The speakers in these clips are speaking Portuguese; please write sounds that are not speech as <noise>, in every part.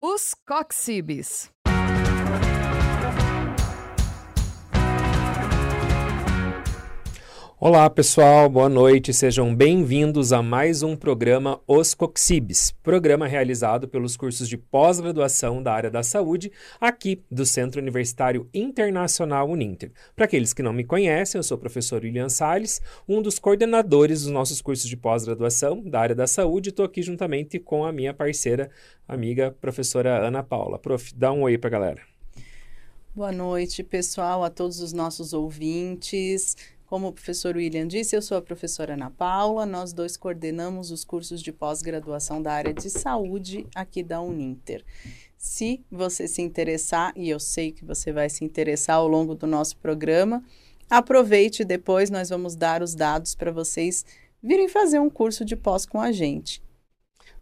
Os Coxibes. Olá pessoal, boa noite, sejam bem-vindos a mais um programa Os Coxibes, programa realizado pelos cursos de pós-graduação da área da saúde aqui do Centro Universitário Internacional Uninter. Para aqueles que não me conhecem, eu sou o professor William Salles, um dos coordenadores dos nossos cursos de pós-graduação da área da saúde, estou aqui juntamente com a minha parceira, amiga, professora Ana Paula. Prof, dá um oi para a galera. Boa noite, pessoal, a todos os nossos ouvintes. Como o professor William disse, eu sou a professora Ana Paula, nós dois coordenamos os cursos de pós-graduação da área de saúde aqui da Uninter. Se você se interessar, e eu sei que você vai se interessar ao longo do nosso programa, aproveite depois, nós vamos dar os dados para vocês virem fazer um curso de pós com a gente.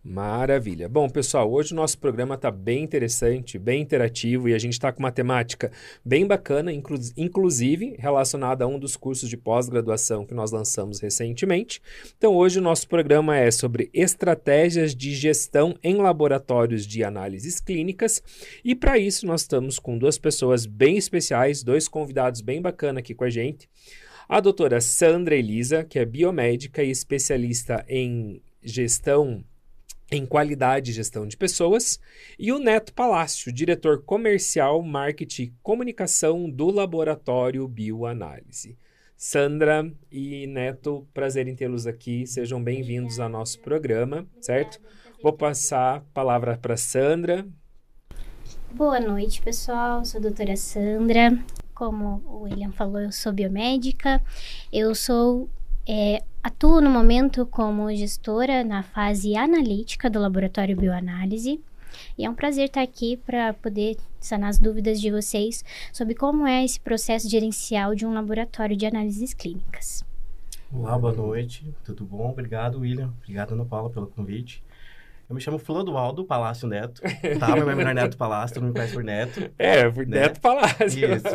Maravilha. Bom, pessoal, hoje o nosso programa está bem interessante, bem interativo e a gente está com uma temática bem bacana, inclu inclusive relacionada a um dos cursos de pós-graduação que nós lançamos recentemente. Então, hoje o nosso programa é sobre estratégias de gestão em laboratórios de análises clínicas e para isso nós estamos com duas pessoas bem especiais, dois convidados bem bacanas aqui com a gente. A doutora Sandra Elisa, que é biomédica e especialista em gestão em qualidade e gestão de pessoas, e o Neto Palácio, diretor comercial, marketing e comunicação do Laboratório Bioanálise. Sandra e Neto, prazer em tê-los aqui, sejam bem-vindos ao nosso programa, certo? Vou passar a palavra para Sandra. Boa noite, pessoal. Sou a doutora Sandra. Como o William falou, eu sou biomédica. Eu sou é, atuo no momento como gestora na fase analítica do Laboratório Bioanálise. E é um prazer estar aqui para poder sanar as dúvidas de vocês sobre como é esse processo gerencial de um laboratório de análises clínicas. Olá, boa noite, tudo bom? Obrigado, William. Obrigado, Ana Paula, pelo convite. Eu me chamo Flodoaldo Palácio Neto, tá? Meu nome é Neto <laughs> Palácio, não me conhece por Neto. É, por né? Neto Palácio. Isso.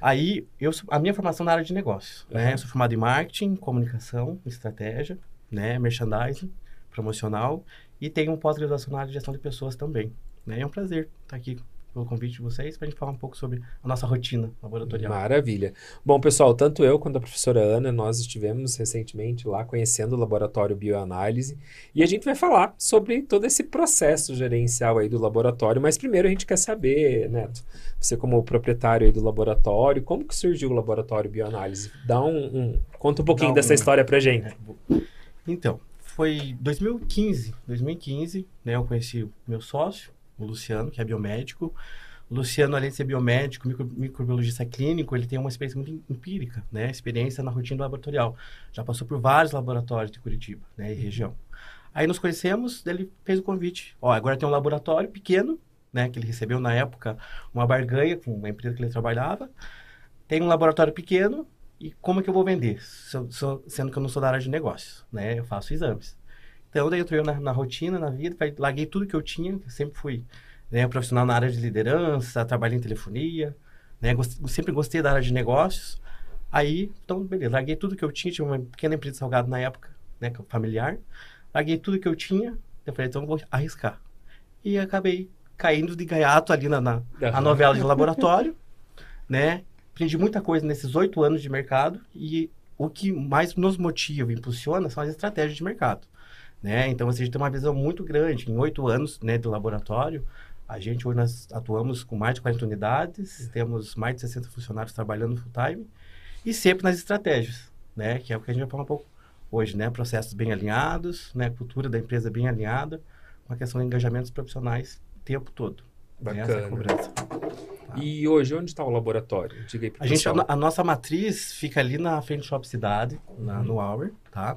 Aí, eu, a minha formação na área de negócios, né? uhum. Eu sou formado em marketing, comunicação, estratégia, né? Merchandising, promocional e tenho um pós-graduação na área de gestão de pessoas também, né? É um prazer estar aqui pelo convite de vocês para a gente falar um pouco sobre a nossa rotina laboratorial. Maravilha. Bom, pessoal, tanto eu quanto a professora Ana, nós estivemos recentemente lá conhecendo o laboratório Bioanálise e a gente vai falar sobre todo esse processo gerencial aí do laboratório, mas primeiro a gente quer saber, Neto, você como proprietário aí do laboratório, como que surgiu o laboratório Bioanálise? Dá um, um conta um pouquinho dessa história pra gente. É, então, foi 2015, 2015, né, eu conheci o meu sócio, o Luciano, que é biomédico. O Luciano, além de ser biomédico, micro, microbiologista clínico, ele tem uma experiência muito empírica, né? Experiência na rotina laboratorial. Já passou por vários laboratórios de Curitiba, né? E região. Aí nos conhecemos, ele fez o convite. Ó, agora tem um laboratório pequeno, né? Que ele recebeu na época uma barganha com uma empresa que ele trabalhava. Tem um laboratório pequeno e como é que eu vou vender? sendo que eu não sou da área de negócios, né? Eu faço exames. Então, daí eu entrei na, na, rotina, na vida, larguei tudo que eu tinha, eu sempre fui né, profissional na área de liderança, trabalhei em telefonia, né, gost, sempre gostei da área de negócios. Aí, então, beleza, larguei tudo que eu tinha, tinha uma pequena empresa de salgado na época, né, familiar. Larguei tudo que eu tinha, eu falei, então vou arriscar. E acabei caindo de gaiato ali na, na a novela de laboratório, <laughs> né? Aprendi muita coisa nesses oito anos de mercado e o que mais nos motiva impulsiona são as estratégias de mercado. Né? Então, assim, a gente tem uma visão muito grande. Em oito anos né, do laboratório, a gente hoje nós atuamos com mais de 40 unidades, temos mais de 60 funcionários trabalhando full time e sempre nas estratégias, né? Que é o que a gente vai falar um pouco hoje, né? Processos bem alinhados, né? Cultura da empresa bem alinhada, com a questão de engajamentos profissionais o tempo todo. Bacana. Né? Essa cobrança. Tá. E hoje, onde está o laboratório? Diga aí a, gente, a, a, nossa matriz fica ali na frente do Shop Cidade, na, uhum. no Hour, tá?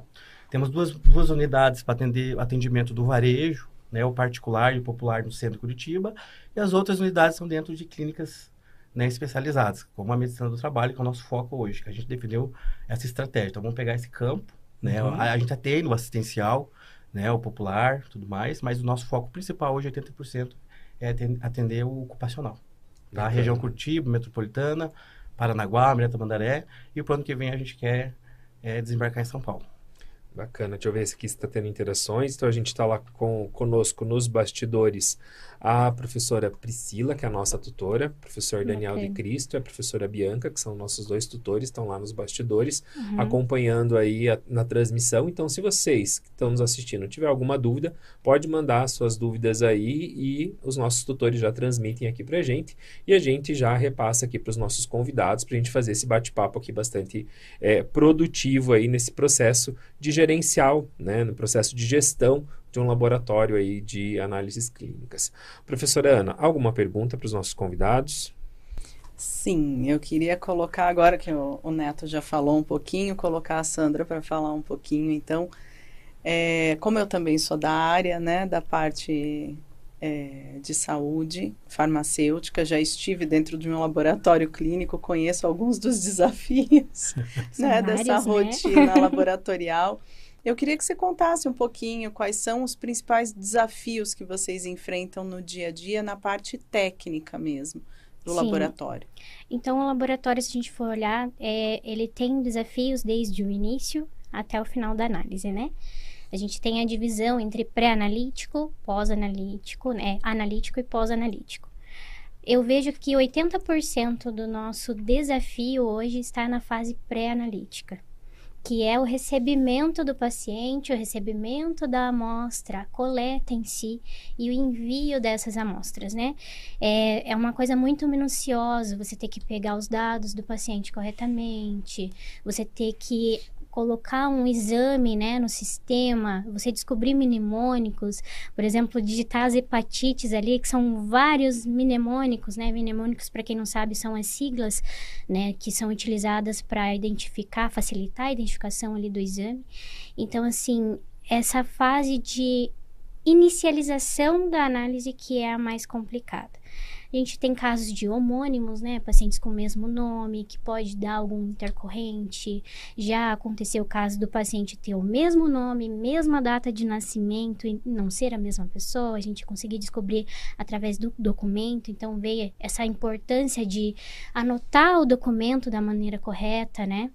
Temos duas, duas unidades para atender atendimento do varejo, né, o particular e o popular no centro de Curitiba, e as outras unidades são dentro de clínicas né, especializadas, como a medicina do trabalho, que é o nosso foco hoje, que a gente definiu essa estratégia. Então, vamos pegar esse campo, né, uhum. a, a, gente atende o assistencial, né, o popular, tudo mais, mas o nosso foco principal hoje, 80%, é atender o ocupacional. Tá? A região Curitiba, metropolitana, Paranaguá, Mireta Mandaré, e o ano que vem a gente quer é, desembarcar em São Paulo. Bacana, deixa eu ver se aqui está tendo interações. Então a gente está lá com, conosco nos bastidores a professora Priscila, que é a nossa tutora, professor Daniel Ok. de Cristo e a professora Bianca, que são nossos dois tutores, estão lá nos bastidores, Uhum. acompanhando aí a- na transmissão. Então, se vocês que estão nos assistindo tiver alguma dúvida, pode mandar suas dúvidas aí e os nossos tutores já transmitem aqui pra gente e a gente já repassa aqui para os nossos convidados para a gente fazer esse bate-papo aqui bastante é, produtivo aí nesse processo de gerencial, né, no processo de gestão de um laboratório aí de análises clínicas. Professora Ana, alguma pergunta para os nossos convidados? Sim, eu queria colocar agora que o, o Neto já falou um pouquinho, colocar a Sandra para falar um pouquinho. Então, é, como eu também sou da área, né, da parte é, de saúde farmacêutica, já estive dentro de um laboratório clínico, conheço alguns dos <laughs> desafios, né, dessa vários, né? rotina <laughs> laboratorial. Eu queria que você contasse um pouquinho quais são os principais desafios que vocês enfrentam no dia a dia na parte técnica mesmo do Sim. laboratório. Então, o laboratório, se a gente for olhar, é, ele tem desafios desde o início até o final da análise, né? A gente tem a divisão entre pré-analítico, pós-analítico, né? Analítico e pós-analítico. Eu vejo que 80% do nosso desafio hoje está na fase pré-analítica, que é o recebimento do paciente, o recebimento da amostra, a coleta em si e o envio dessas amostras, né? É, é uma coisa muito minuciosa, você ter que pegar os dados do paciente corretamente, você ter que colocar um exame, né, no sistema, você descobrir mnemônicos, por exemplo, digitar as hepatites ali, que são vários mnemônicos, né, mnemônicos, para quem não sabe, são as siglas, né, que são utilizadas para identificar, facilitar a identificação ali do exame. Então, assim, essa fase de inicialização da análise que é a mais complicada. A gente tem casos de homônimos, né? Pacientes com o mesmo nome, que pode dar algum intercorrente. Já aconteceu o caso do paciente ter o mesmo nome, mesma data de nascimento e não ser a mesma pessoa. A gente conseguir descobrir através do documento. Então, veio essa importância de anotar o documento da maneira correta, né?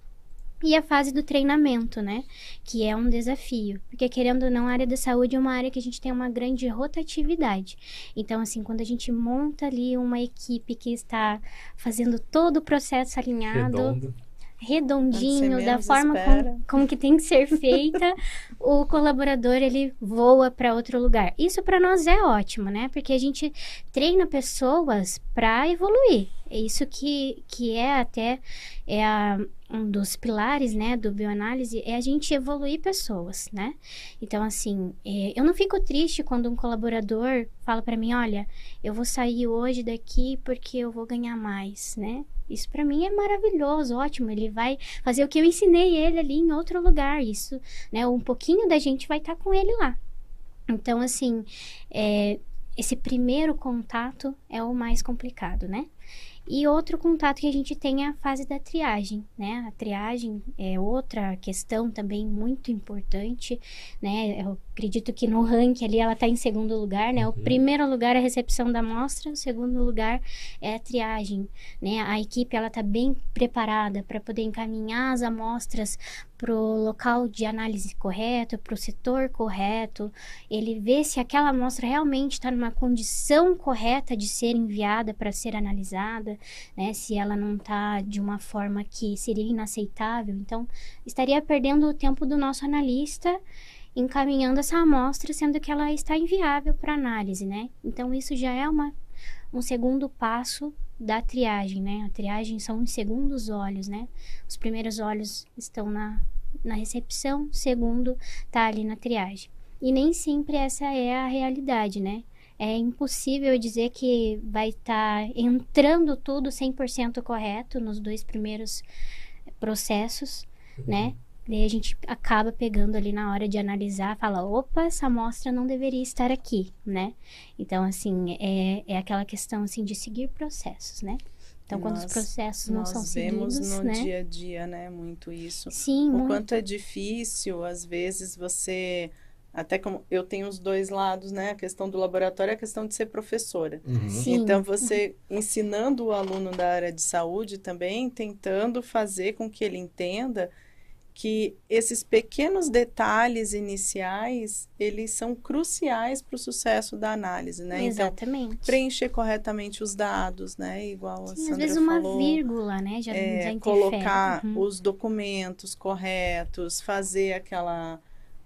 E a fase do treinamento, né? Que é um desafio. Porque, querendo ou não, a área da saúde é uma área que a gente tem uma grande rotatividade. Então, assim, quando a gente monta ali uma equipe que está fazendo todo o processo alinhado, Redondo. Redondinho, da forma como, como que tem que ser <laughs> feita, o colaborador ele voa para outro lugar. Isso para nós é ótimo, né? Porque a gente treina pessoas para evoluir. É isso que, que é até é a- um dos pilares, né, do bioanálise, é a gente evoluir pessoas, né? Então, assim, é, eu não fico triste quando um colaborador fala para mim, olha, eu vou sair hoje daqui porque eu vou ganhar mais, né? Isso para mim é maravilhoso, ótimo. Ele vai fazer o que eu ensinei ele ali em outro lugar. Isso, né? Um pouquinho da gente vai estar com ele lá. Então, assim, é, esse primeiro contato é o mais complicado, né? E outro contato que a gente tem é a fase da triagem, né? A triagem é outra questão também muito importante, né? Eu acredito que no ranking ali ela está em segundo lugar, né? O Uhum. primeiro lugar é a recepção da amostra, o segundo lugar é a triagem, né? A equipe ela está bem preparada para poder encaminhar as amostras para o local de análise correto, para o setor correto, ele vê se aquela amostra realmente está numa condição correta de ser enviada para ser analisada, né? Se ela não está de uma forma que seria inaceitável, então estaria perdendo o tempo do nosso analista encaminhando essa amostra, sendo que ela está inviável para análise, né? Então isso já é uma, um segundo passo da triagem, né? A triagem são os segundos olhos, né? Os primeiros olhos estão na, na recepção, o segundo está ali na triagem. E nem sempre essa é a realidade, né? É impossível dizer que vai estar entrando tudo 100% correto nos dois primeiros processos, né? Daí a gente acaba pegando ali na hora de analisar, fala, opa, essa amostra não deveria estar aqui, né? Então, assim, é, é aquela questão, assim, de seguir processos, né? Então, quando os Nós- processos não Nós são vemos seguidos, no né? dia a dia, né, muito isso. Sim, o muito. quanto é difícil, às vezes você até como eu tenho os dois lados, né? A questão do laboratório e a questão de ser professora. Uhum. Sim. Então você ensinando o aluno da área de saúde também, tentando fazer com que ele entenda que esses pequenos detalhes iniciais, eles são cruciais para o sucesso da análise, né? Exatamente. Então, preencher corretamente os dados, né? Igual a Sim, Sandra às vezes uma falou. vírgula, né? Já, É, já interfere. colocar Uhum. os documentos corretos, fazer aquela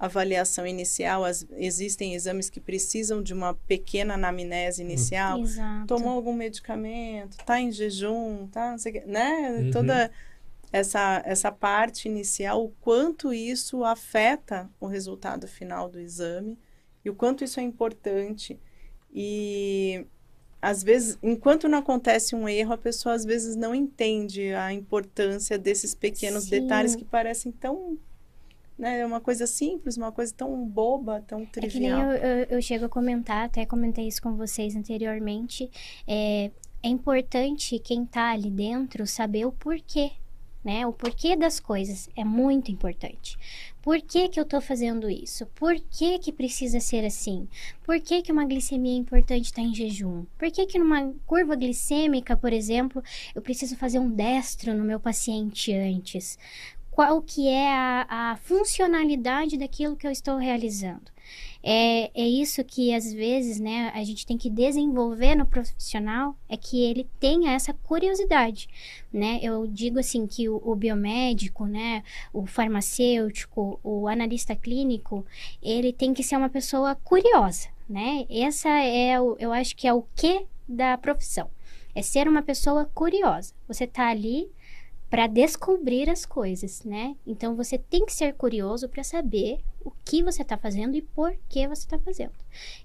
avaliação inicial. As- existem exames que precisam de uma pequena anamnese inicial. Exato. Tomou algum medicamento, tá em jejum, tá, não sei o quê, né? Uhum. Toda essa, essa parte inicial, o quanto isso afeta o resultado final do exame e o quanto isso é importante. E às vezes, enquanto não acontece um erro, a pessoa às vezes não entende a importância desses pequenos Sim. detalhes que parecem tão, né, é uma coisa simples, uma coisa tão boba, tão É que nem trivial. eu, eu, eu chego a comentar, até comentei isso com vocês anteriormente. É, é importante quem tá ali dentro saber o porquê, né? O porquê das coisas é muito importante. Por que, que eu tô fazendo isso? Por que, que precisa ser assim? Por que, que uma glicemia é importante estar em jejum? Por que, que numa curva glicêmica, por exemplo, eu preciso fazer um destro no meu paciente antes? Qual que é a, a funcionalidade daquilo que eu estou realizando? É, é isso que às vezes, né, a gente tem que desenvolver no profissional, é que ele tenha essa curiosidade, né? Eu digo assim que o, o biomédico, né, o farmacêutico, o analista clínico, ele tem que ser uma pessoa curiosa, né? Essa é, o, eu acho que é o que da profissão. É ser uma pessoa curiosa. Você tá ali para descobrir as coisas, né? Então você tem que ser curioso para saber o que você está fazendo e por que você está fazendo.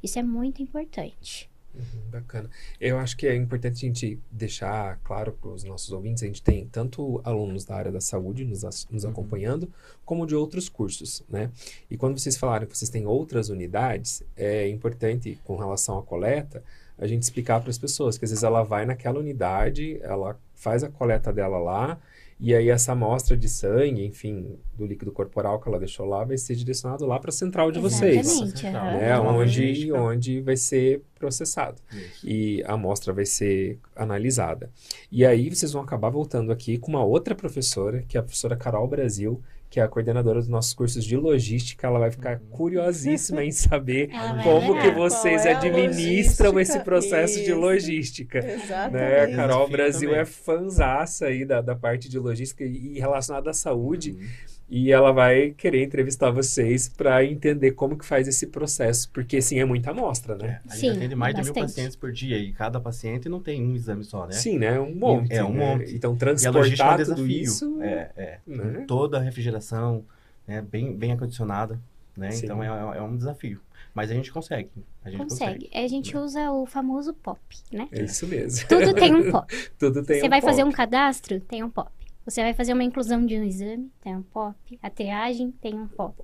Isso é muito importante. Uhum, Bacana. Eu acho que é importante a gente deixar claro para os nossos ouvintes, a gente tem tanto alunos da área da saúde nos, nos Uhum. acompanhando, como de outros cursos, né? E quando vocês falaram que vocês têm outras unidades, é importante, com relação à coleta, a gente explicar para as pessoas que às vezes ela vai naquela unidade, ela faz a coleta dela lá, e aí essa amostra de sangue, enfim, do líquido corporal que ela deixou lá, vai ser direcionado lá para a central de vocês Exatamente, Central, aham. né? Uma Onde, onde vai ser processado. Isso. E a amostra vai ser analisada. E aí vocês vão acabar voltando aqui com uma outra professora, que é a professora Carol Brasil, que é a coordenadora dos nossos cursos de logística. Ela vai ficar Uhum. curiosíssima em saber <laughs> Ela como que vocês é administram esse processo de Isso. logística. Exatamente. Né? A Carol Brasil também. é fanzaça aí da, da parte de logística e e relacionada à saúde. Uhum. E ela vai querer entrevistar vocês para entender como que faz esse processo, porque assim é muita amostra, né? A gente Sim, atende mais de mil bastante. pacientes por dia e cada paciente não tem um exame só, né? Sim, né? Um monte. É, um né? monte. Então E a logística é um transportar tudo desafio. isso, É, é. né? Toda a refrigeração, né, bem, bem acondicionada, né? Sim. Então é, é um desafio. Mas a gente consegue. A gente consegue. Consegue. A gente usa o famoso POP, né? É isso mesmo. Tudo tem um <laughs> POP. Tudo tem Você um vai fazer um cadastro? Tem um POP. Você vai fazer uma inclusão de um exame? Tem um POP. A triagem? Tem um POP.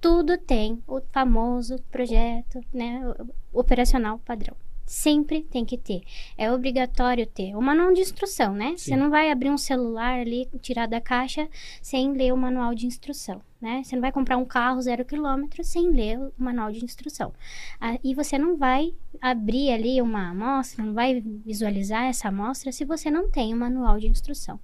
Tudo tem o famoso projeto né, operacional padrão. Sempre tem que ter. É obrigatório ter. O manual de instrução, né? Sim. Você não vai abrir um celular ali, tirar da caixa, sem ler o manual de instrução, né? Você não vai comprar um carro zero quilômetro sem ler o manual de instrução. Ah, e você não vai abrir ali uma amostra, não vai visualizar essa amostra se você não tem o manual de instrução.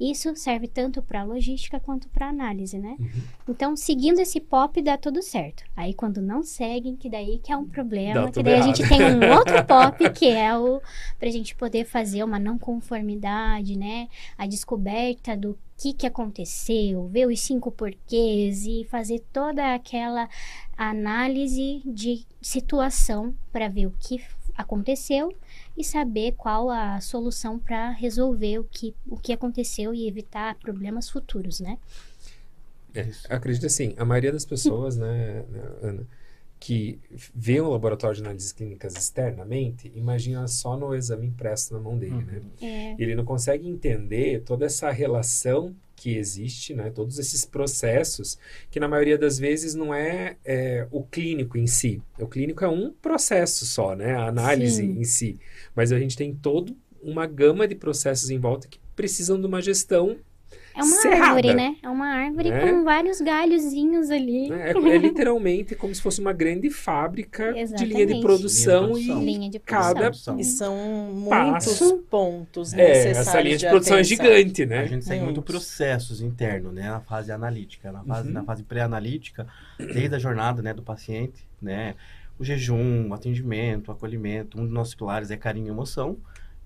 Isso serve tanto para logística quanto para análise, né? Uhum. Então, seguindo esse POP dá tudo certo. Aí quando não seguem, que daí que é um problema, Dá que daí a errado. gente tem um outro <laughs> POP que é o pra gente poder fazer uma não conformidade, né? A descoberta do que que aconteceu, ver os cinco porquês e fazer toda aquela análise de situação para ver o que aconteceu e saber qual a solução para resolver o que, o que aconteceu e evitar problemas futuros, né? É, acredito assim, a maioria das pessoas, né, né, Ana, que vê um laboratório de análises clínicas externamente, imagina só no exame impresso na mão dele, né? É, Ele não consegue entender toda essa relação que existe, né? Todos esses processos que na maioria das vezes não é, é, o clínico em si. O clínico é um processo só, né? A análise Sim. em si. Mas a gente tem toda uma gama de processos em volta que precisam de uma gestão É uma cerrada. árvore, né? É uma árvore Né? com vários galhozinhos ali. É, é literalmente como se fosse uma grande fábrica de linha de produção, Linha de produção. e Linha de cada. E são muitos Passo. pontos é, necessários essa linha de, de produção é atenção. gigante, A né? gente segue muito Muitos. processos internos, né? Na fase analítica, na fase, Uhum. na fase pré-analítica, desde a jornada, né, do paciente, né? O jejum, o atendimento, o acolhimento, um dos nossos pilares é carinho e emoção,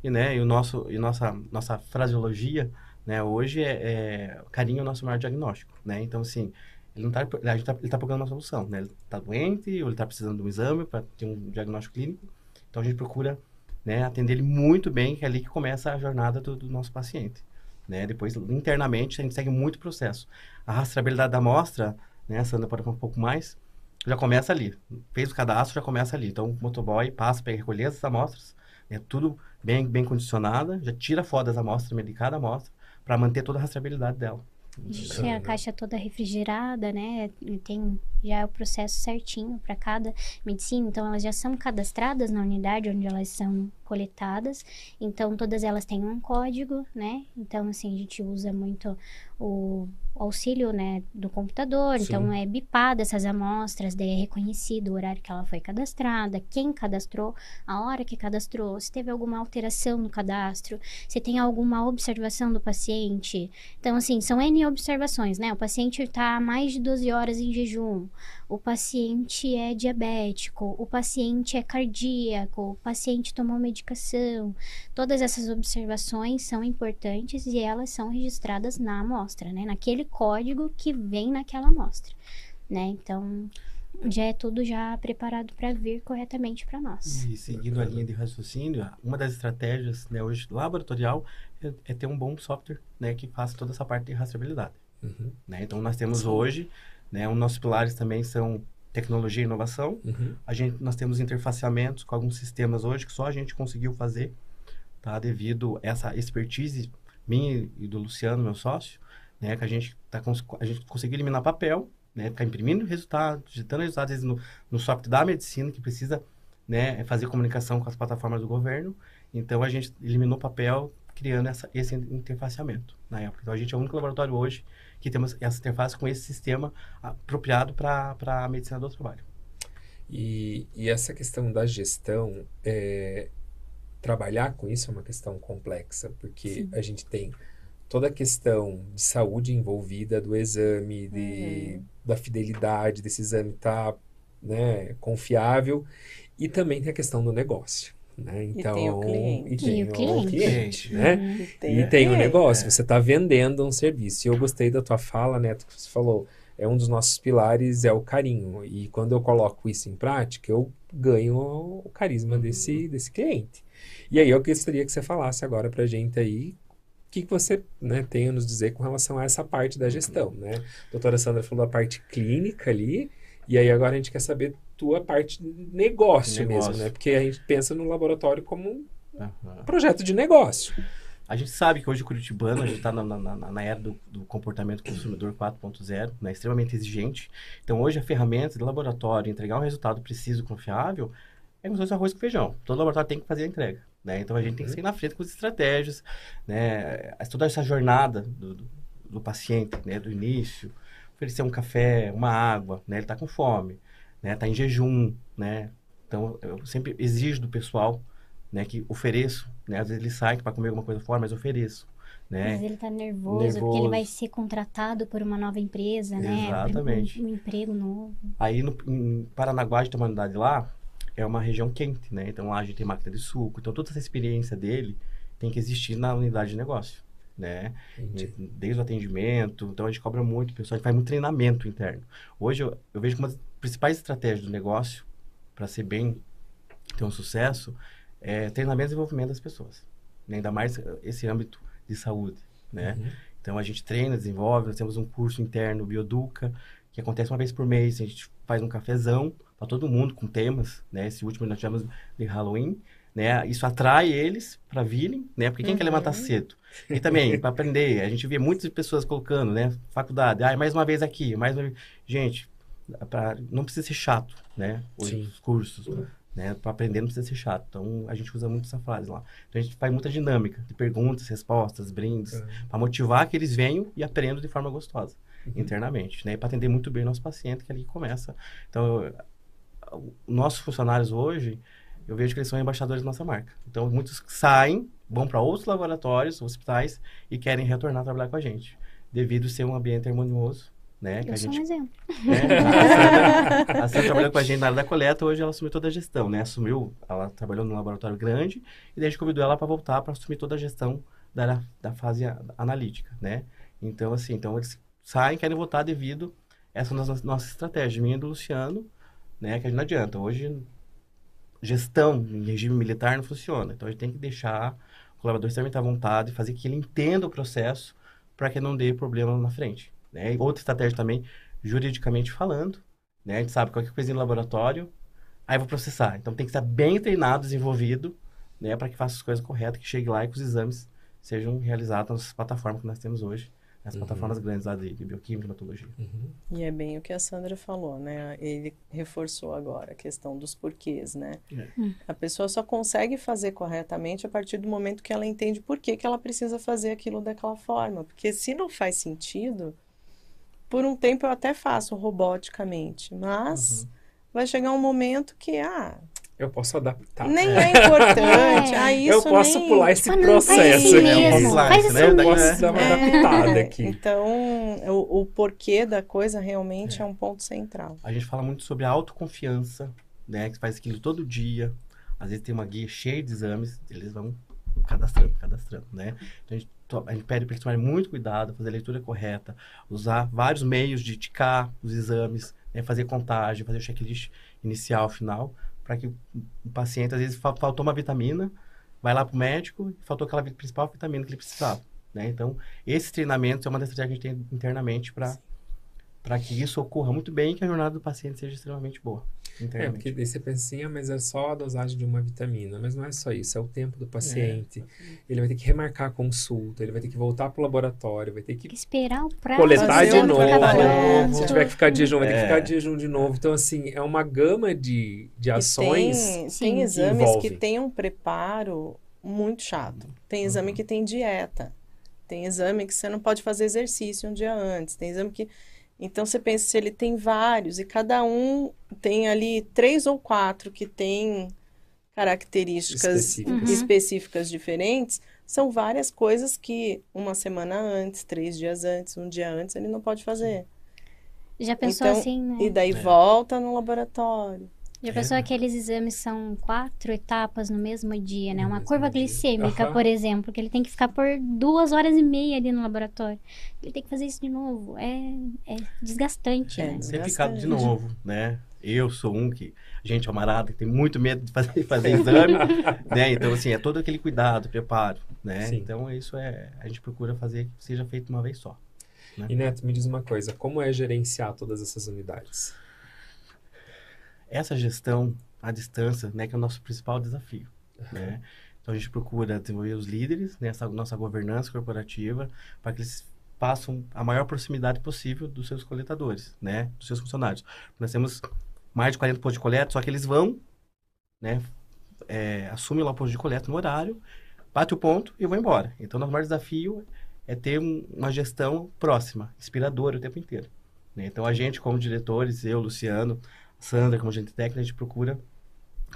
e, né, e o nosso, e nossa, nossa fraseologia, né, hoje é, é carinho é o nosso maior diagnóstico, né? Então, assim, ele não tá, a gente tá, ele tá procurando uma solução, né? Ele tá doente, ou ele tá precisando de um exame para ter um diagnóstico clínico, então a gente procura, né, atender ele muito bem, que é ali que começa a jornada do, do nosso paciente. Né? Depois, internamente, a gente segue muito processo. A rastreabilidade da amostra, né, a Sandra pode falar um pouco mais, já começa ali. Fez o cadastro, já começa ali. Então, o motoboy passa para recolher essas amostras, é tudo bem, bem condicionada, já tira foto das amostras, medir cada amostra, para manter toda a rastreabilidade dela. A gente tem a caixa toda refrigerada, né? Tem já é o processo certinho para cada medicina. Então, elas já são cadastradas na unidade onde elas são coletadas. Então, todas elas têm um código, né? Então, assim, a gente usa muito o auxílio, né, do computador. Sim. Então, é bipada essas amostras, daí é reconhecido o horário que ela foi cadastrada, quem cadastrou, a hora que cadastrou, se teve alguma alteração no cadastro, se tem alguma observação do paciente. Então, assim, são N observações, né? O paciente está mais de 12 horas em jejum, o paciente é diabético, o paciente é cardíaco, o paciente tomou medicação. Todas essas observações são importantes e elas são registradas na amostra, né? Naquele código que vem naquela amostra, né? Então, já é tudo já preparado para vir corretamente para nós. E seguindo a linha de raciocínio, uma das estratégias né, hoje laboratorial é, é ter um bom software né, que faça toda essa parte de rastreabilidade. Uhum, né? Então, nós temos hoje, né, os nossos pilares também são tecnologia e inovação. uhum. A gente, nós temos interfaceamentos com alguns sistemas hoje que só a gente conseguiu fazer, tá? Devido a essa expertise minha e do Luciano, meu sócio, né? Que a gente, tá, a gente conseguiu eliminar papel, né? Ficar imprimindo resultados, digitando resultados, às vezes, no, no software da medicina, que precisa, né? Fazer comunicação com as plataformas do governo. Então, a gente eliminou papel, criando essa, esse interfaceamento na época. Então, a gente é o único laboratório hoje que temos essa interface com esse sistema apropriado para a medicina do trabalho. E, e essa questão da gestão, é, trabalhar com isso é uma questão complexa, porque a gente tem toda a questão de saúde envolvida, do exame, de, da fidelidade desse exame estar né, confiável, e também tem a questão do negócio. Né? Então, tem o cliente. e tem E o o cliente. cliente, né? E E tem o negócio, você está vendendo um serviço. E eu gostei da tua fala, Neto, que você falou, é um dos nossos pilares, é o carinho. E quando eu coloco isso em prática, eu ganho o carisma desse, desse cliente. E aí eu gostaria que você falasse agora pra gente aí o que, que você né, tem a nos dizer com relação a essa parte da gestão, né? A doutora Sandra falou a parte clínica ali, e aí agora a gente quer saber tua parte negócio, Negócio. mesmo, né? Porque a gente pensa no laboratório como um Aham. projeto de negócio. A gente sabe que hoje o Curitibano, a gente está na, na, na- era do, do comportamento consumidor 4.0, né, extremamente exigente. Então, hoje, a ferramenta de laboratório, entregar um resultado preciso e confiável, é como se fosse arroz com feijão. Todo laboratório tem que fazer a entrega. Né? Então, a gente tem que sair na frente com as estratégias, né? toda essa jornada do, do, do paciente, né? do início, oferecer um café, uma água, né? ele está com fome, né? está em jejum. Né? Então, eu sempre exijo do pessoal né, que ofereço, né, às vezes ele sai para comer alguma coisa fora, mas ofereço, né? Mas ele tá nervoso, porque Nervoso. ele vai ser contratado por uma nova empresa, né? Exatamente. Um, um emprego novo. Aí no, em Paranaguá, de uma unidade lá, é uma região quente, né? Então lá a gente tem máquina de suco, então toda essa experiência dele tem que existir na unidade de negócio, né? Entendi. Desde o atendimento, então a gente cobra muito, pessoal, a gente faz muito treinamento interno. Hoje eu, eu vejo que uma das principais estratégias do negócio, para ser bem, ter um sucesso, é treinamento e desenvolvimento das pessoas. né? Ainda mais eh, esse âmbito de saúde, né? Uhum. Então a gente treina, desenvolve, nós temos um curso interno, Bioduca, que acontece uma vez por mês, a gente faz um cafezão para todo mundo com temas, né? Esse último nós tivemos de Halloween, né? Isso atrai eles para virem, né? Porque quem quer Uhum. levantar cedo? E também para aprender, a gente vê muitas pessoas colocando, né? Faculdade, ah, mais uma vez aqui, mais uma vez. Gente, pra, não precisa ser chato, né? Os, Sim. os cursos, Né? Para aprender não precisa ser chato. Então, a gente usa muito essa frase lá. Então, a gente faz muita dinâmica de perguntas, respostas, brindes, Uhum. para motivar que eles venham e aprendam de forma gostosa, Uhum. internamente, né? E para atender muito bem o nosso paciente, que é ali começa. Então, eu- nossos funcionários hoje, eu vejo que eles são embaixadores da nossa marca. Então, muitos saem, vão para outros laboratórios, hospitais e querem retornar a trabalhar com a gente, devido a ser um ambiente harmonioso, né? Que Eu a sou um gente exemplo. né? A Sandra- a Sandra <laughs> trabalhou com a gente na área da coleta, hoje ela assumiu toda a gestão, né? Assumiu, ela trabalhou num laboratório grande e daí a gente convidou ela para voltar para assumir toda a gestão da, da fase analítica, né? Então, assim, então eles saem, querem voltar devido a essa nossa, nossa estratégia, minha e do Luciano, né? Que a gente não adianta. Hoje, gestão em regime militar não funciona. Então, a gente tem que deixar o colaborador extremamente à vontade, fazer que ele entenda o processo para que não dê problema na frente. Né? Outra estratégia também, juridicamente falando, né? A gente sabe qualquer coisa no laboratório, aí vou processar. Então, tem que estar bem treinado, desenvolvido, né? Para que faça as coisas corretas, que chegue lá e que os exames sejam realizados nas plataformas que nós temos hoje. Nas Uhum. plataformas grandes lá de, de bioquímica e hematologia. Uhum. E é bem o que a Sandra falou, né? Ele reforçou agora a questão dos porquês, né? É. A pessoa só consegue fazer corretamente a partir do momento que ela entende por que, que ela precisa fazer aquilo daquela forma. Porque se não faz sentido, por um tempo eu até faço roboticamente, mas vai chegar um momento que, ah, Eu posso adaptar. nem é importante. <laughs> É. Ah, isso eu posso nem... pular esse Ah, não, processo assim aqui. mesmo. Offline, Faz né? Daí, Posso dar uma É, adaptada aqui. Então, o, o porquê da coisa realmente é um ponto central. A gente fala muito sobre a autoconfiança, né? Que faz aquilo todo dia. Às vezes tem uma guia cheia de exames, eles vão cadastrando, cadastrando, né? Então a gente, a gente pede para eles tomarem muito cuidado, fazer a leitura correta, usar vários meios de ticar os exames, né? fazer contagem, fazer o checklist inicial, final, para que o paciente, às vezes, fa- faltou uma vitamina, vai lá para o médico e faltou aquela principal vitamina que ele precisava, né? Então, esses treinamentos é uma das estratégias que a gente tem internamente para para que isso ocorra muito bem e que a jornada do paciente seja extremamente boa. É, porque daí você pensa assim, ah, mas é só a dosagem de uma vitamina. Mas não é só isso, é o tempo do paciente. Ele vai ter que remarcar a consulta, ele vai ter que voltar pro laboratório, vai ter que Esperar o prazo. coletar de novo. tratamento. Se tiver que ficar de jejum, vai ter que É. ficar de jejum de novo. Então, assim, é uma gama de, de ações. tem, sim, tem que exames envolve. que têm um preparo muito chato. Tem exame Uhum. que tem dieta. Tem exame que você não pode fazer exercício um dia antes. Tem exame que. Então você pensa se ele tem vários e cada um tem ali três ou quatro que tem características Específicas. Uhum. específicas diferentes. São várias coisas que uma semana antes, três dias antes, um dia antes, ele não pode fazer. Já pensou Então, assim, né? E daí É. volta no laboratório. Já pensou É. aqueles exames são quatro etapas no mesmo dia, né? No Uma mesmo curva dia. glicêmica, Aham. por exemplo, que ele tem que ficar por duas horas e meia ali no laboratório. Ele tem que fazer isso de novo. É, é desgastante, É, né? Ser ficado de novo, né? Eu sou um que, gente amarada, que tem muito medo de fazer, <laughs> fazer exame, <laughs> né? Então, assim, é todo aquele cuidado, preparo, né? Sim. Então, isso é, a gente procura fazer que seja feito uma vez só. E Neto, me diz uma coisa, como é gerenciar todas essas unidades? Essa gestão à distância, né, que é o nosso principal desafio, né? Então, a gente procura desenvolver os líderes, né, essa nossa governança corporativa, para que eles façam a maior proximidade possível dos seus coletadores, né, dos seus funcionários. Nós temos mais de 40 postos de coleta, só que eles vão, né, é, assumem lá o posto de coleta no horário, bate o ponto e vão embora. Então, nosso maior desafio é ter um- uma gestão próxima, inspiradora o tempo inteiro. né? Então, a gente, como diretores, eu, Luciano, Sandra, como agente técnico, a gente procura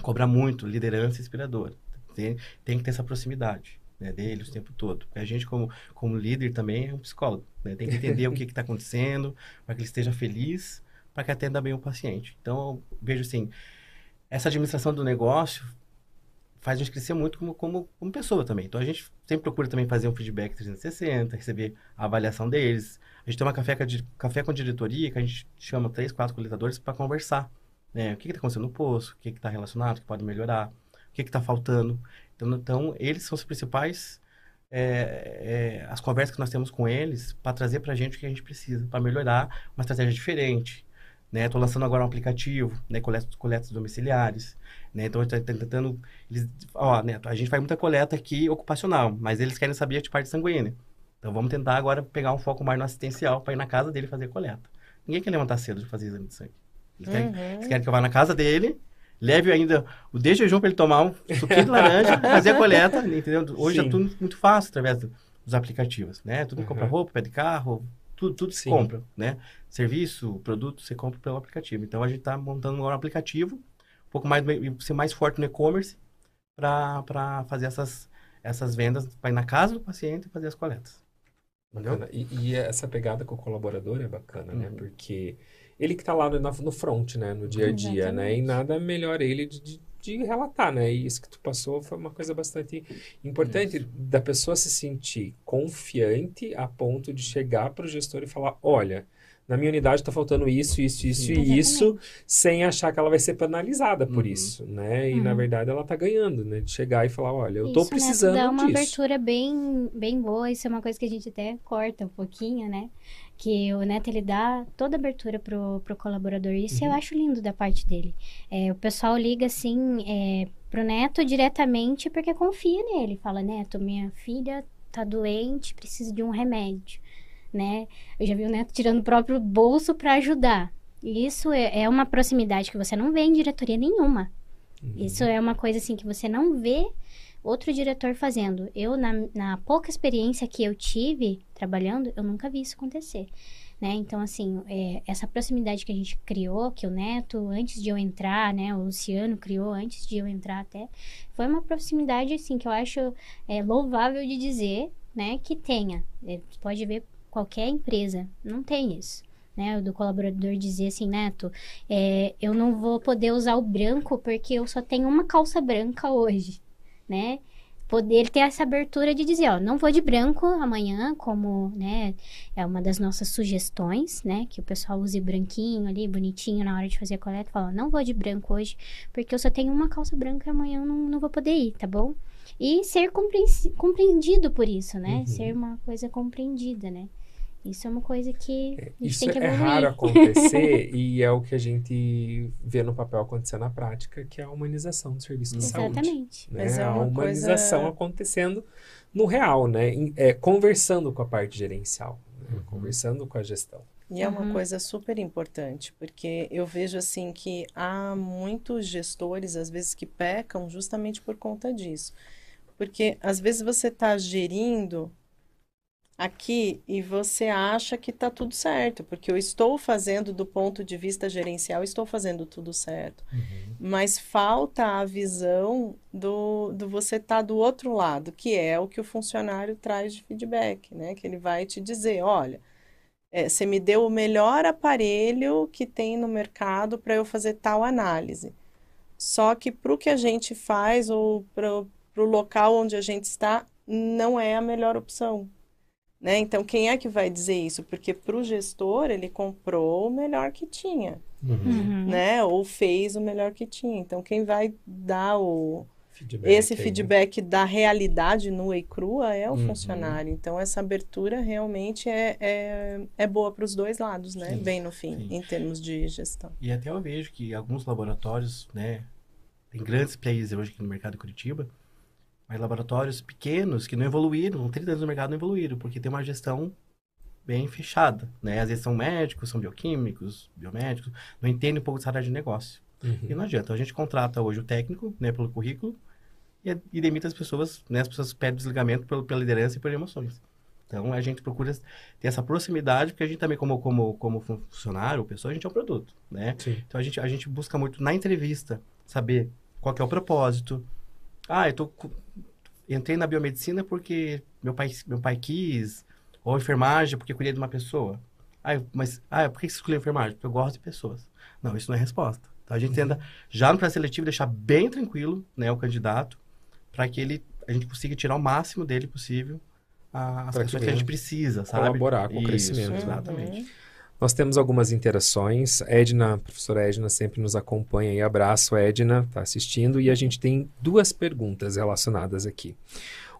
cobrar muito liderança inspiradora. Tem, tem que ter essa proximidade né, deles o tempo todo. A gente, como, como líder, também é um psicólogo. né? Tem que entender o que está acontecendo, para que ele esteja feliz, para que atenda bem o paciente. Então, vejo assim, essa administração do negócio faz a gente crescer muito como, como, como pessoa também. Então, a gente sempre procura também fazer um feedback 360, receber a avaliação deles. A gente tem uma café, café com diretoria, que a gente chama três, quatro coletadores para conversar. Né? O que está acontecendo no poço, o que está relacionado, o que pode melhorar, o que está faltando. Então, então, eles são os principais, é, é, as conversas que nós temos com eles para trazer para a gente o que a gente precisa, para melhorar uma estratégia diferente. Né? Lançando agora um aplicativo, né? coletas, domiciliares. Né? Então, está tentando... Eles, ó, Neto, a gente faz muita coleta aqui ocupacional, mas eles querem saber a parte sanguínea. Então, vamos tentar agora pegar um foco mais no assistencial para ir na casa dele fazer coleta. Ninguém quer levantar cedo de fazer exame de sangue. Eles querem, Uhum. eles querem que eu vá na casa dele, Leve ainda o de jejum para ele tomar um suquinho de laranja, <laughs> fazer a coleta, entendeu? Hoje Sim. é tudo muito fácil através do- dos aplicativos, né? Tudo Uhum. compra roupa, pé de carro, tudo, tudo se compra, né? Serviço, produto, você compra pelo aplicativo. Então, a gente está montando agora um aplicativo, um pouco mais, ser mais forte no e-commerce para fazer essas, essas vendas, para ir na casa do paciente e fazer as coletas. Entendeu? E, e essa pegada com o colaborador é bacana, né? Uhum. Porque ele que tá lá no, no front, né? No dia a dia, né? E Exatamente. nada melhor ele de, de- de relatar, né? E isso que tu passou foi uma coisa bastante importante da pessoa se sentir confiante a ponto de chegar para o gestor e falar, olha, na minha unidade está faltando isso, isso, isso Sim. e isso, sem achar que ela vai ser penalizada por Uhum. isso, né? E na Uhum. verdade ela tá ganhando, né? De chegar e falar, olha, eu tô Isso, né, precisando dá uma disso. abertura bem, bem boa. Isso é uma coisa que a gente até corta um pouquinho, né? Que o Neto, ele dá toda a abertura pro, pro colaborador. Isso eu Uhum. acho lindo da parte dele. É, o pessoal liga, assim, é, pro Neto diretamente porque confia nele. Fala, Neto, minha filha tá doente, precisa de um remédio, né? Eu já vi o Neto tirando o próprio bolso para ajudar. E Isso é, é uma proximidade que você não vê em diretoria nenhuma. Uhum. Isso é uma coisa assim que você não vê outro diretor fazendo. Eu, na, na pouca experiência que eu tive trabalhando, eu nunca vi isso acontecer. Né? Então, assim, é, essa proximidade que a gente criou, que o Neto, antes de eu entrar, né, o Luciano criou antes de eu entrar até, foi uma proximidade, assim, que eu acho é, louvável de dizer, né, que tenha. É, pode ver qualquer empresa, não tem isso. Né, do colaborador dizer assim, Neto, é, eu não vou poder usar o branco porque eu só tenho uma calça branca hoje, né? Poder ter essa abertura de dizer, ó, não vou de branco amanhã, como, né, é uma das nossas sugestões, né, que o pessoal use branquinho ali, bonitinho na hora de fazer a coleta, fala, não vou de branco hoje porque eu só tenho uma calça branca e amanhã eu não, não vou poder ir, tá bom? E ser compreendido por isso, né? Uhum. Ser uma coisa compreendida, né? Isso é uma coisa que a gente Isso tem que é evoluir. raro acontecer <laughs> e é o que a gente vê no papel acontecer na prática, que é a humanização do serviço de saúde. Exatamente. Né? Mas é a uma humanização coisa- acontecendo no real, né? Em- é, conversando com a parte gerencial, né? Uhum. conversando com a gestão. E é uma Uhum. coisa super importante, porque eu vejo assim que há muitos gestores, às vezes, que pecam justamente por conta disso. Porque às vezes você está gerindo aqui e você acha que está tudo certo, porque eu estou fazendo do ponto de vista gerencial, estou fazendo tudo certo. Mas falta a visão do, do você estar do outro lado, que é o que o funcionário traz de feedback, né? Que ele vai te dizer, olha, é, você me deu o melhor aparelho que tem no mercado para eu fazer tal análise. Só que para o que a gente faz ou para o local onde a gente está, não é a melhor opção. Né? Então, quem é que vai dizer isso? Porque para o gestor, ele comprou o melhor que tinha, Uhum. né? Ou fez o melhor que tinha. Então, quem vai dar o, Feedback esse aí, né? feedback da realidade nua e crua é o Uhum. funcionário. Então, essa abertura realmente é, é, é boa para os dois lados, né? Sim, Bem no fim, sim. em termos de gestão. E até eu vejo que alguns laboratórios, né, tem grandes players hoje aqui no mercado de Curitiba, mas laboratórios pequenos que não evoluíram, com 30 anos no mercado não evoluíram, porque tem uma gestão bem fechada, né? Às vezes são médicos, são bioquímicos, biomédicos, não entendem um pouco dessa área de negócio. Uhum. E não adianta, a gente contrata hoje o técnico, né, pelo currículo, e, e demite as pessoas, né, as pessoas pedem desligamento pelo, pela liderança e por emoções. Então, a gente procura ter essa proximidade, porque a gente também, como, como, como funcionário, pessoa, a gente é um produto, né? Sim. Então, a gente, a gente busca muito na entrevista saber qual é o propósito. Ah, eu tô, entrei na biomedicina porque meu pai, meu pai quis, ou enfermagem porque cuidei de uma pessoa. Ah, mas ah, por que você escolheu enfermagem? Porque eu gosto de pessoas. Não, isso não é resposta. Então, a gente tenta, já no processo seletivo, deixar bem tranquilo né, o candidato, para que ele, a gente consiga tirar o máximo dele possível a- as Pra que pessoas que, a gente precisa, sabe? colaborar com o Isso, crescimento. Exatamente. Uhum. Nós temos algumas interações. Edna, a professora Edna sempre nos acompanha aí. Abraço, Edna, tá assistindo. E a gente tem duas perguntas relacionadas aqui.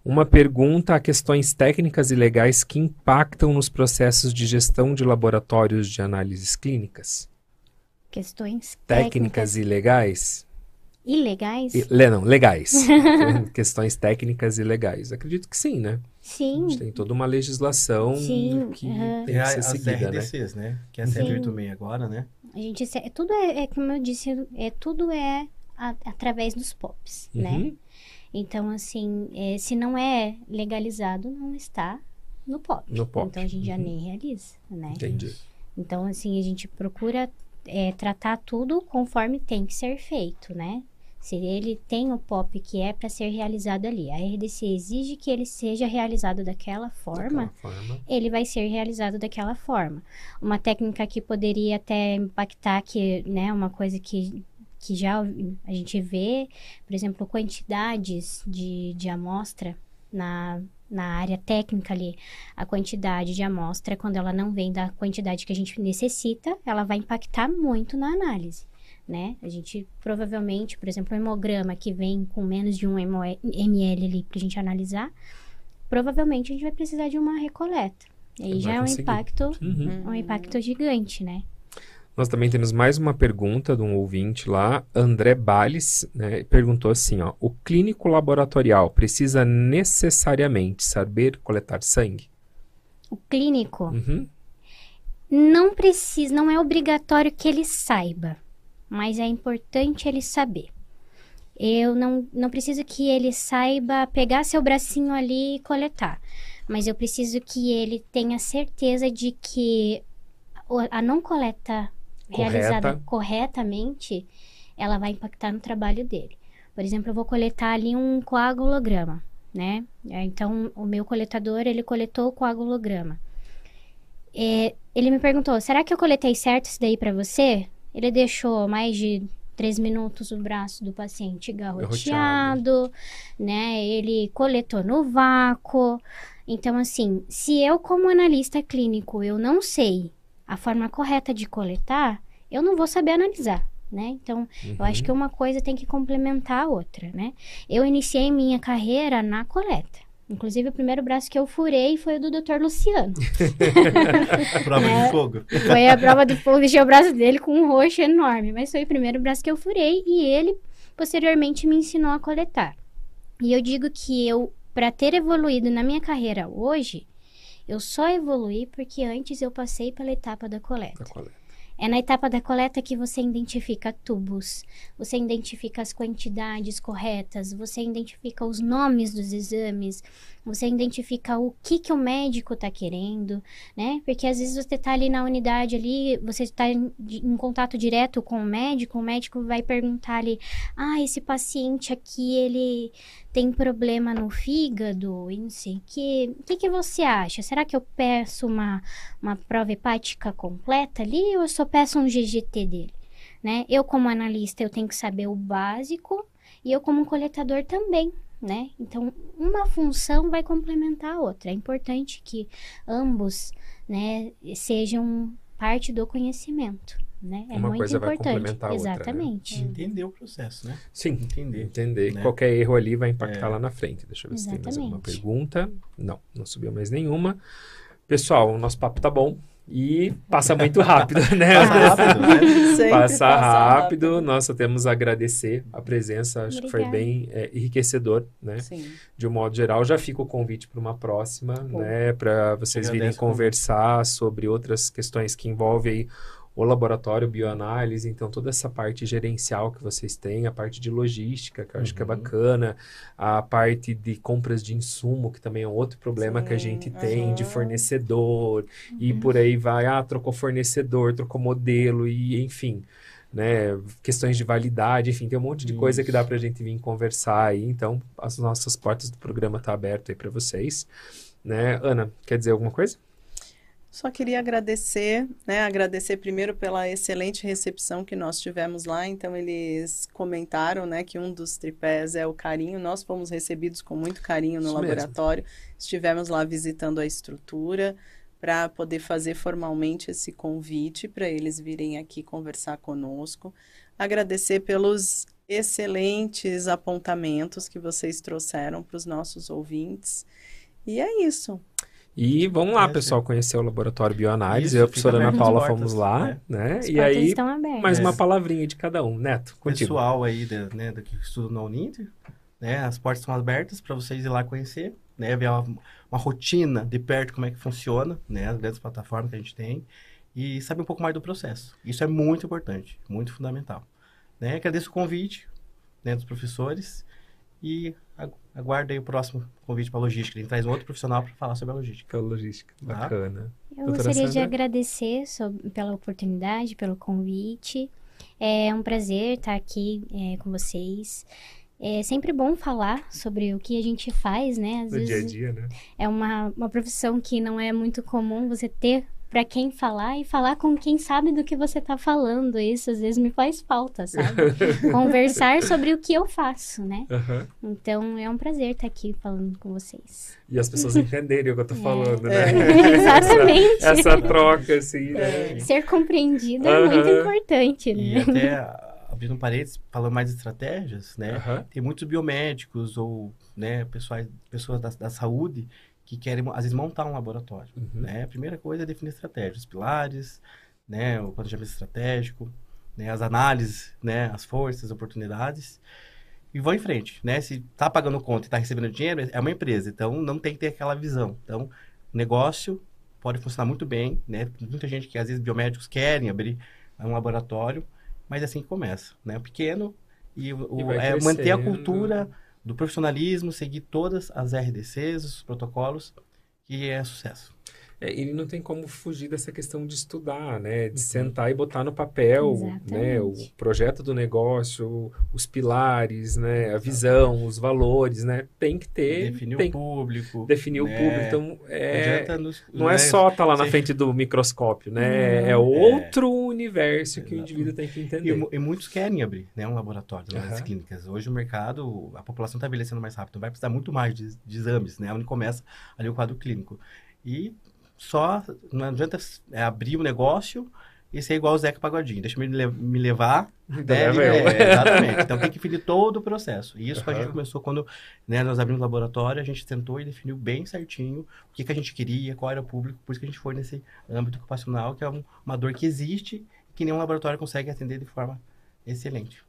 Uma pergunta a questões técnicas e legais que impactam nos processos de gestão de laboratórios de análises clínicas. Questões Técnicas e legais? ilegais? E, não, legais. <laughs> questões técnicas e legais. Acredito que sim, né? A Sim. gente tem toda uma legislação Sim, que aham. tem Tem que a- ser seguida, né? RDCs, né? Que é a Sim. 786 agora, né? A gente é tudo é, é como eu disse, é tudo é a- através dos POPs, né? Uhum. Então, assim, é, se não é legalizado, não está no POP. No POP. Então, a gente já Uhum. nem realiza, né? Entendi. Então, assim, a gente procura é, tratar tudo conforme tem que ser feito, né? Se ele tem o POP que é para ser realizado ali, a RDC exige que ele seja realizado daquela forma, Daquela forma. ele vai ser realizado daquela forma. Uma técnica que poderia até impactar, que, né, uma coisa que, que já a gente vê, por exemplo, quantidades de, de amostra na, na área técnica ali, a quantidade de amostra, quando ela não vem da quantidade que a gente necessita, ela vai impactar muito na análise. Né? A gente provavelmente, por exemplo, um hemograma que vem com menos de um ml ali para a gente analisar, provavelmente a gente vai precisar de uma recoleta. E aí já é um conseguir. impacto, Uhum. um impacto gigante, né? Nós também temos mais uma pergunta de um ouvinte lá, André Bales, né, perguntou assim, ó, o clínico laboratorial precisa necessariamente saber coletar sangue? O clínico Uhum. não precisa, não é obrigatório que ele saiba, mas é importante ele saber. Eu não, não preciso que ele saiba pegar seu bracinho ali e coletar, mas eu preciso que ele tenha certeza de que a não coleta realizada corretamente, ela vai impactar no trabalho dele. Por exemplo, eu vou coletar ali um coagulograma, né? É, Então, o meu coletador, ele coletou o coagulograma. É, ele me perguntou, será que eu coletei certo isso daí pra você? Ele deixou mais de três minutos o braço do paciente garroteado, né? Ele coletou no vácuo. Então, assim, se eu, como analista clínico, eu não sei a forma correta de coletar, eu não vou saber analisar, né? Então, eu acho que uma coisa tem que complementar a outra, né? Eu iniciei minha carreira na coleta. Inclusive, o primeiro braço que eu furei foi o do Dr. Luciano. <laughs> Prova É. de fogo. Foi a prova do fogo, deixei o braço dele com um roxo enorme. Mas foi o primeiro braço que eu furei e ele, posteriormente, me ensinou a coletar. E eu digo que eu, para ter evoluído na minha carreira hoje, eu só evoluí porque antes eu passei pela etapa da coleta. Da coleta. É na etapa da coleta que você identifica tubos, você identifica as quantidades corretas, você identifica os nomes dos exames, você identifica o que, que o médico está querendo, né? Porque às vezes você está ali na unidade ali, você está em, em contato direto com o médico, o médico vai perguntar ali, ah, esse paciente aqui, ele tem problema no fígado, e não sei, que, o que, que você acha? Será que eu peço uma uma prova hepática completa ali ou eu só peço um GGT dele? Né? Eu, como analista, eu tenho que saber o básico e eu, como coletador, também. Né? Então, uma função vai complementar a outra. É importante que ambos né, sejam parte do conhecimento. Né? É Uma muito coisa vai importante. complementar a outra, né? Exatamente. Entender o processo, né? Sim, Entender. entender. né? Qualquer erro ali vai impactar É. lá na frente. Deixa eu ver se tem mais alguma Exatamente. pergunta. Não, não subiu mais nenhuma. Pessoal, o nosso papo tá bom e passa muito rápido, <laughs> né? Passa rápido, né? Passa rápido. Nós só temos a agradecer a presença. Acho que foi Obrigada. bem é, enriquecedor, né? Sim. De um modo geral, já fica o convite para uma próxima, Bom. né? Para vocês virem conversar sobre outras questões que envolvem aí o laboratório bioanálise, então toda essa parte gerencial que vocês têm, a parte de logística, que eu acho que é Uhum. bacana, a parte de compras de insumo, que também é outro problema que a Sim, gente tem, de aham. fornecedor, e por aí vai, ah, trocou fornecedor, trocou modelo, e enfim, né, questões de validade, enfim, tem um monte de coisa que dá Isso. pra gente vir conversar aí, então as nossas portas do programa tá aberto aí para vocês, né? Ana, quer dizer alguma coisa? Só queria agradecer, né? Agradecer primeiro pela excelente recepção que nós tivemos lá. Então, eles comentaram, né, que um dos tripés é o carinho. Nós fomos recebidos com muito carinho no Isso mesmo. laboratório. Estivemos lá visitando a estrutura para poder fazer formalmente esse convite para eles virem aqui conversar conosco. Agradecer pelos excelentes apontamentos que vocês trouxeram para os nossos ouvintes. E é isso. E vamos lá, É, pessoal, conhecer o Laboratório Bioanálise. Isso, Eu e a professora Ana Paula as fomos portas, lá, né? né? As E portas aí, mais uma É. palavrinha de cada um. Neto, contigo. pessoal aí da, né, do que estuda na Uninter, né, as portas estão abertas para vocês ir lá conhecer, né, ver uma, uma rotina de perto como é que funciona, né, as grandes plataformas que a gente tem e saber um pouco mais do processo. Isso é muito importante, muito fundamental. Né, agradeço o convite, né, dos professores. E aguarda aí o próximo convite para logística. A gente traz um outro profissional para falar sobre a logística. Pela logística, Tá. bacana. Eu Doutora gostaria de Sandra? agradecer sob- pela oportunidade, pelo convite. É um prazer estar aqui é, com vocês. É sempre bom falar sobre o que a gente faz, né? Às No dia a vezes dia, né? é uma, uma profissão que não é muito comum você ter para quem falar e falar com quem sabe do que você tá falando. Isso às vezes me faz falta, sabe? <laughs> Conversar sobre o que eu faço, né? Aham. Então é um prazer estar aqui falando com vocês. E as pessoas entenderem o que eu tô É. falando, né? É. <laughs> Exatamente. Essa, essa troca, assim, né? Ser compreendido é muito importante, E né? até abrindo parênteses, falando mais de estratégias, né? Aham. Tem muitos biomédicos ou né, pessoas, pessoas da, da saúde que querem, às vezes, montar um laboratório. Uhum. Né? A primeira coisa é definir estratégia, os pilares, né, o planejamento estratégico, né, as análises, né, as forças, oportunidades, e vão em frente. Né? Se está pagando conta e está recebendo dinheiro, é uma empresa, então não tem que ter aquela visão. Então, negócio pode funcionar muito bem, né? Muita gente que, às vezes, biomédicos querem abrir um laboratório, mas é assim que começa, né? O pequeno e, o, E é manter a cultura do profissionalismo, seguir todas as RDCs, os protocolos, que é sucesso. É, e não tem como fugir dessa questão de estudar, né? De sentar e botar no papel, né? O projeto do negócio, os pilares, né? A visão, os valores, né? Tem que ter, Definir tem o público. definir o né? público. Então, Não é, nos- não é né? só estar lá na Sim. frente do microscópio, né? Não. É outro universo que o indivíduo tem que E, entender. mu- e muitos querem abrir né, um laboratório nas Aham. clínicas. Hoje o mercado, a população está envelhecendo mais rápido, vai precisar muito mais de, de exames, né? Onde começa ali o quadro clínico. E só, não adianta é, abrir o negócio e ser igual o Zeca Pagodinho. Deixa eu me, me levar, <laughs> Leva eu. É, exatamente. Então tem que definir todo o processo. E isso que a gente começou quando né, nós abrimos o laboratório, a gente tentou e definiu bem certinho o que, que a gente queria, qual era o público, por isso que a gente foi nesse âmbito ocupacional, que é um- uma dor que existe que nenhum laboratório consegue atender de forma excelente.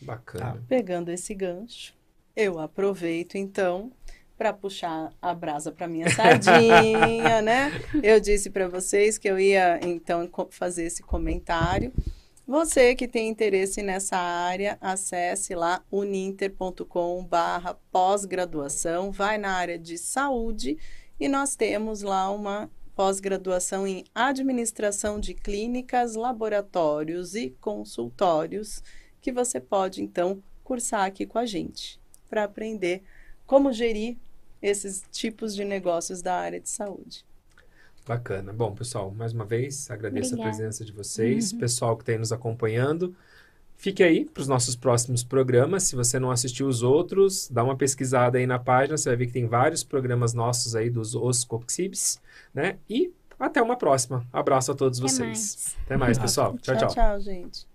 Bacana. Pegando esse gancho, eu aproveito então para puxar a brasa para minha sardinha, <laughs> né? Eu disse para vocês que eu ia então fazer esse comentário. Você que tem interesse nessa área, acesse lá uninter.com/barra pós-graduação, vai na área de saúde e nós temos lá uma pós-graduação em administração de clínicas, laboratórios e consultórios que você pode então cursar aqui com a gente para aprender como gerir esses tipos de negócios da área de saúde. Bacana. Bom, pessoal, mais uma vez, agradeço Obrigada. a presença de vocês, Uhum. pessoal que tem nos acompanhando. Fique aí para os nossos próximos programas. Se você não assistiu os outros, dá uma pesquisada aí na página, você vai ver que tem vários programas nossos aí dos Os Coxibs, né? E até uma próxima. Abraço a todos Até vocês. mais. Até mais, <laughs> pessoal. tchau. tchau. tchau, gente.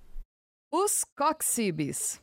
Os Coxibes.